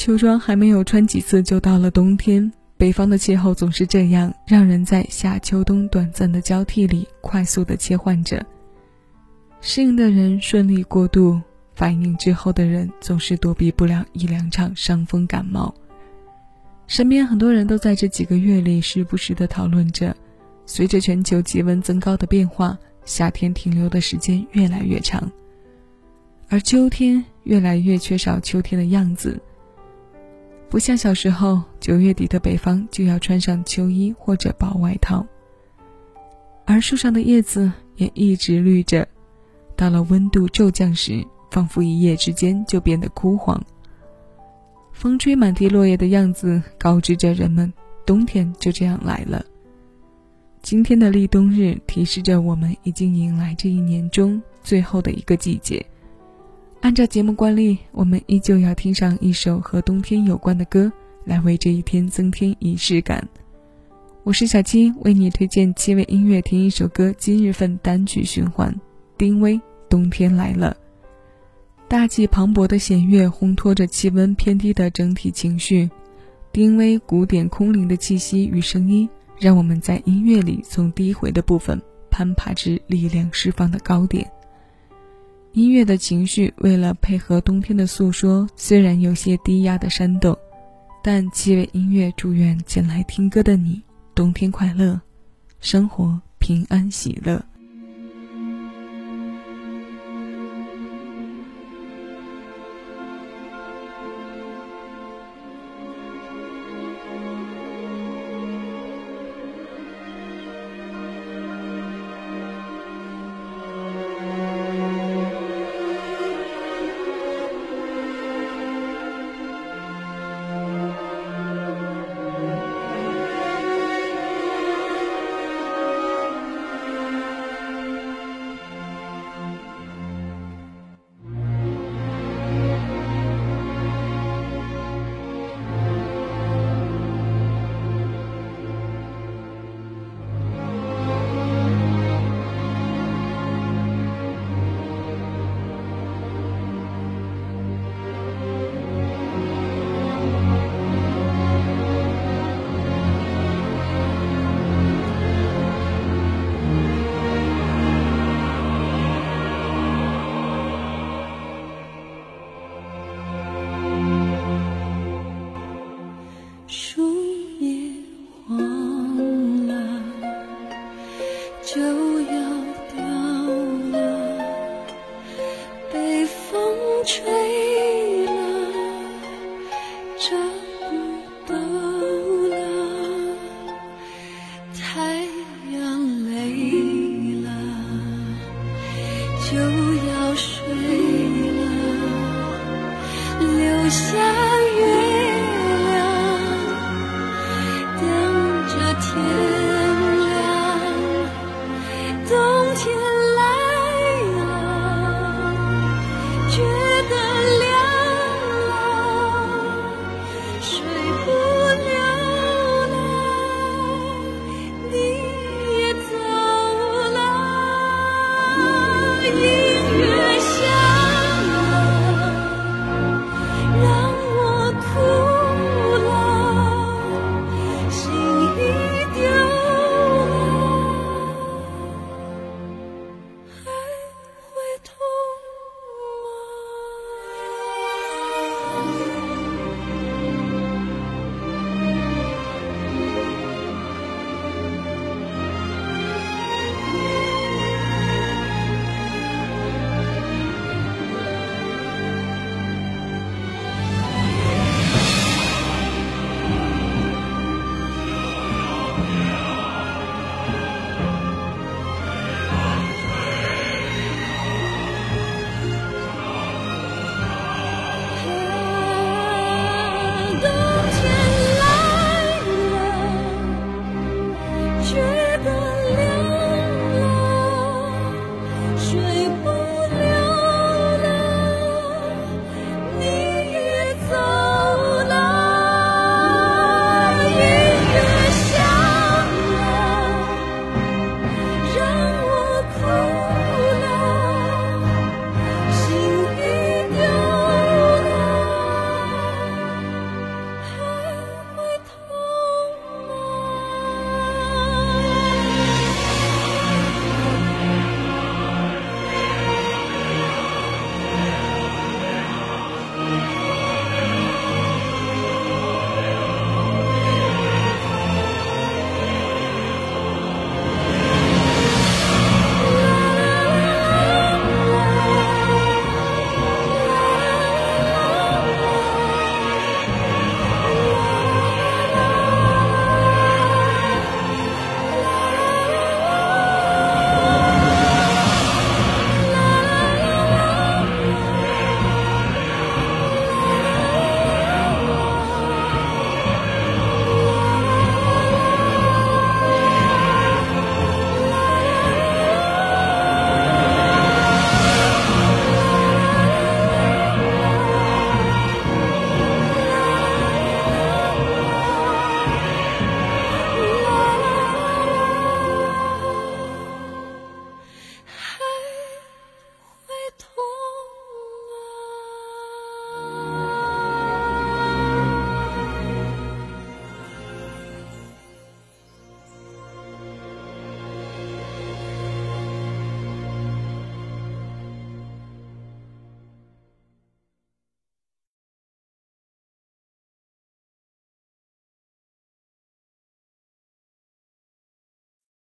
秋装还没有穿几次，就到了冬天。北方的气候总是这样，让人在夏秋冬短暂的交替里快速的切换着。适应的人顺利过渡，反应之后的人总是躲避不了一两场伤风感冒。身边很多人都在这几个月里时不时的讨论着，随着全球气温增高的变化，夏天停留的时间越来越长，而秋天越来越缺少秋天的样子。不像小时候，九月底的北方就要穿上秋衣或者薄外套，而树上的叶子也一直绿着，到了温度骤降时，仿佛一夜之间就变得枯黄。风吹满地落叶的样子，告知着人们，冬天就这样来了。今天的立冬日，提示着我们已经迎来这一年中最后的一个季节。按照节目惯例，我们依旧要听上一首和冬天有关的歌，来为这一天增添仪式感。我是小七，为你推荐七位音乐听一首歌今日份单曲循环。丁薇《冬天来了》，大气磅礴的弦乐烘托着气温偏低的整体情绪。丁薇古典空灵的气息与声音，让我们在音乐里从低回的部分攀爬至力量释放的高点。音乐的情绪为了配合冬天的诉说，虽然有些低压的煽动，但七位音乐祝愿前来听歌的你冬天快乐，生活平安喜乐。就要掉了，被风吹。